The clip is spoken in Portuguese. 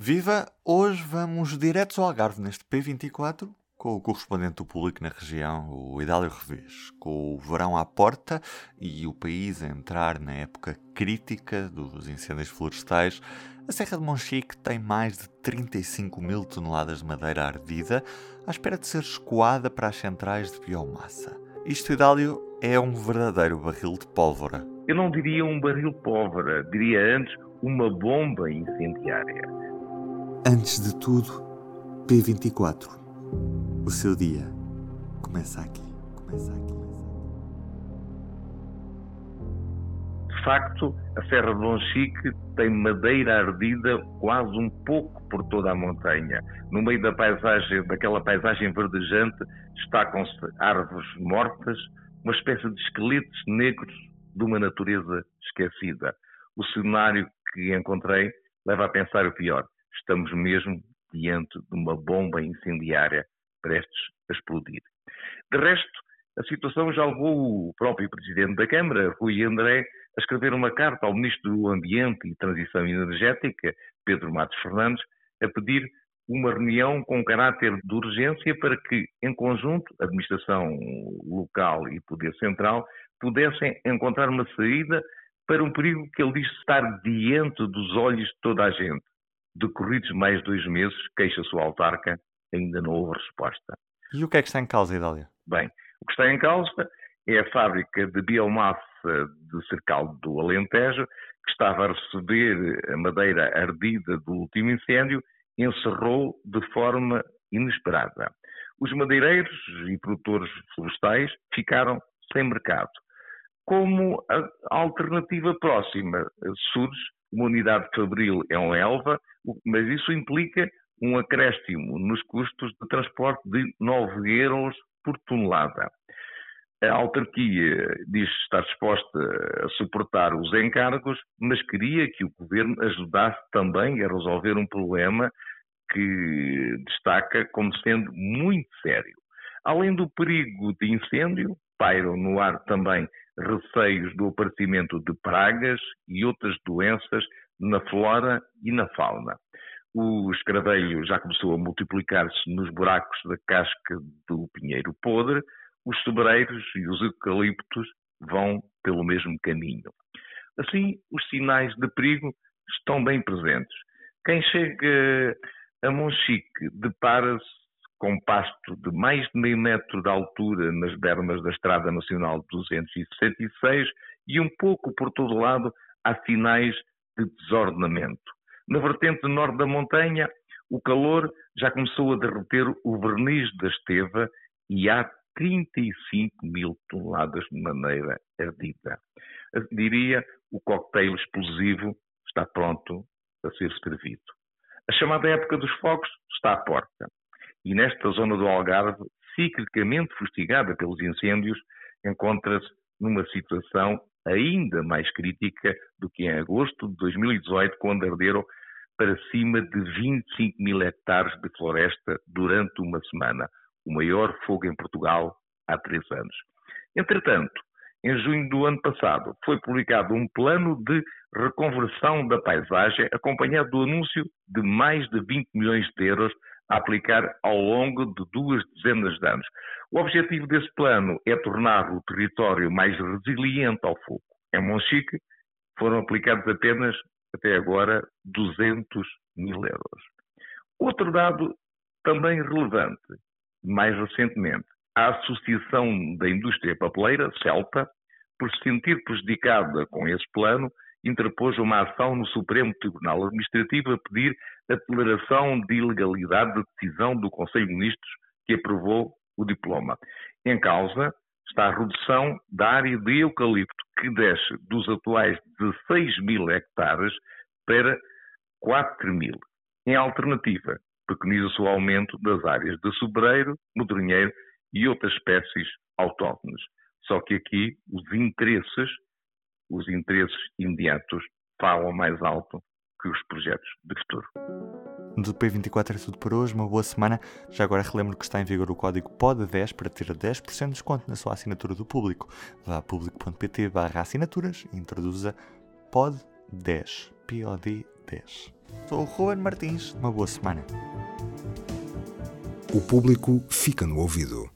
Viva! Hoje vamos diretos ao Algarve neste P24 com o correspondente do público na região, o Idálio Revés, com o verão à porta e o país a entrar na época crítica dos incêndios florestais. A Serra de Monchique tem mais de 35 mil toneladas de madeira ardida à espera de ser escoada para as centrais de biomassa. Isto, Idálio, é um verdadeiro barril de pólvora. Eu não diria um barril pólvora, diria antes uma bomba incendiária. Antes de tudo, P24. O seu dia começa aqui. Começa aqui. De facto, a Serra de Monchique tem madeira ardida quase um pouco por toda a montanha. No meio da paisagem, daquela paisagem verdejante, destacam-se árvores mortas, uma espécie de esqueletos negros de uma natureza esquecida. O cenário que encontrei leva a pensar o pior estamos mesmo diante de uma bomba incendiária prestes a explodir. De resto, a situação já levou o próprio Presidente da Câmara, Rui André, a escrever uma carta ao Ministro do Ambiente e Transição Energética, Pedro Matos Fernandes, a pedir uma reunião com caráter de urgência para que, em conjunto, administração local e poder central pudessem encontrar uma saída para um perigo que ele diz estar diante dos olhos de toda a gente, Decorridos mais dois meses, queixa-se o autarca, ainda não houve resposta. E o que é que está em causa, Idália? Bem, o que está em causa é a fábrica de biomassa de Cercal do Alentejo, que estava a receber a madeira ardida do último incêndio, encerrou de forma inesperada. Os madeireiros e produtores florestais ficaram sem mercado. Como a alternativa próxima surge, uma unidade fabril é um Elva, mas isso implica um acréscimo nos custos de transporte de 9 euros por tonelada. A autarquia diz estar disposta a suportar os encargos, mas queria que o governo ajudasse também a resolver um problema que destaca como sendo muito sério. Além do perigo de incêndio, pairam no ar também receios do aparecimento de pragas e outras doenças na flora e na fauna. O escravelho já começou a multiplicar-se nos buracos da casca do pinheiro podre, os sobreiros e os eucaliptos vão pelo mesmo caminho. Assim, os sinais de perigo estão bem presentes. Quem chega a Monchique depara-se com pasto de mais de meio metro de altura nas bermas da Estrada Nacional 266 e um pouco por todo lado há sinais de desordenamento. Na vertente norte da montanha, o calor já começou a derreter o verniz da esteva e há 35 mil toneladas de maneira ardida. Diria, o coquetel explosivo está pronto a ser servido. A chamada época dos fogos está à porta. E nesta zona do Algarve, ciclicamente fustigada pelos incêndios, encontra-se numa situação ainda mais crítica do que em agosto de 2018, quando arderam para cima de 25 mil hectares de floresta durante uma semana, o maior fogo em Portugal há três anos. Entretanto, em junho do ano passado, foi publicado um plano de reconversão da paisagem, acompanhado do anúncio de mais de 20 milhões de euros a aplicar ao longo de duas dezenas de anos. O objetivo desse plano é tornar o território mais resiliente ao fogo. Em Monchique foram aplicados apenas, até agora, 200 mil euros. Outro dado também relevante, mais recentemente, a Associação da Indústria Papeleira, CELTA, por se sentir prejudicada com esse plano, interpôs uma ação no Supremo Tribunal Administrativo a pedir a declaração de ilegalidade da decisão do Conselho de Ministros que aprovou o diploma. Em causa está a redução da área de eucalipto, que desce dos atuais 16 mil hectares para 4 mil. Em alternativa, preconiza-se o aumento das áreas de sobreiro, modronheiro e outras espécies autóctones. Só que aqui os interesses os interesses imediatos falam mais alto que os projetos de futuro. Do P24 é tudo por hoje, uma boa semana. Já agora relembro que está em vigor o código POD10 para ter 10% de desconto na sua assinatura do público. Vá a público.pt barra assinaturas e introduza POD10, POD10. Sou o Ruben Martins. Uma boa semana. O público fica no ouvido.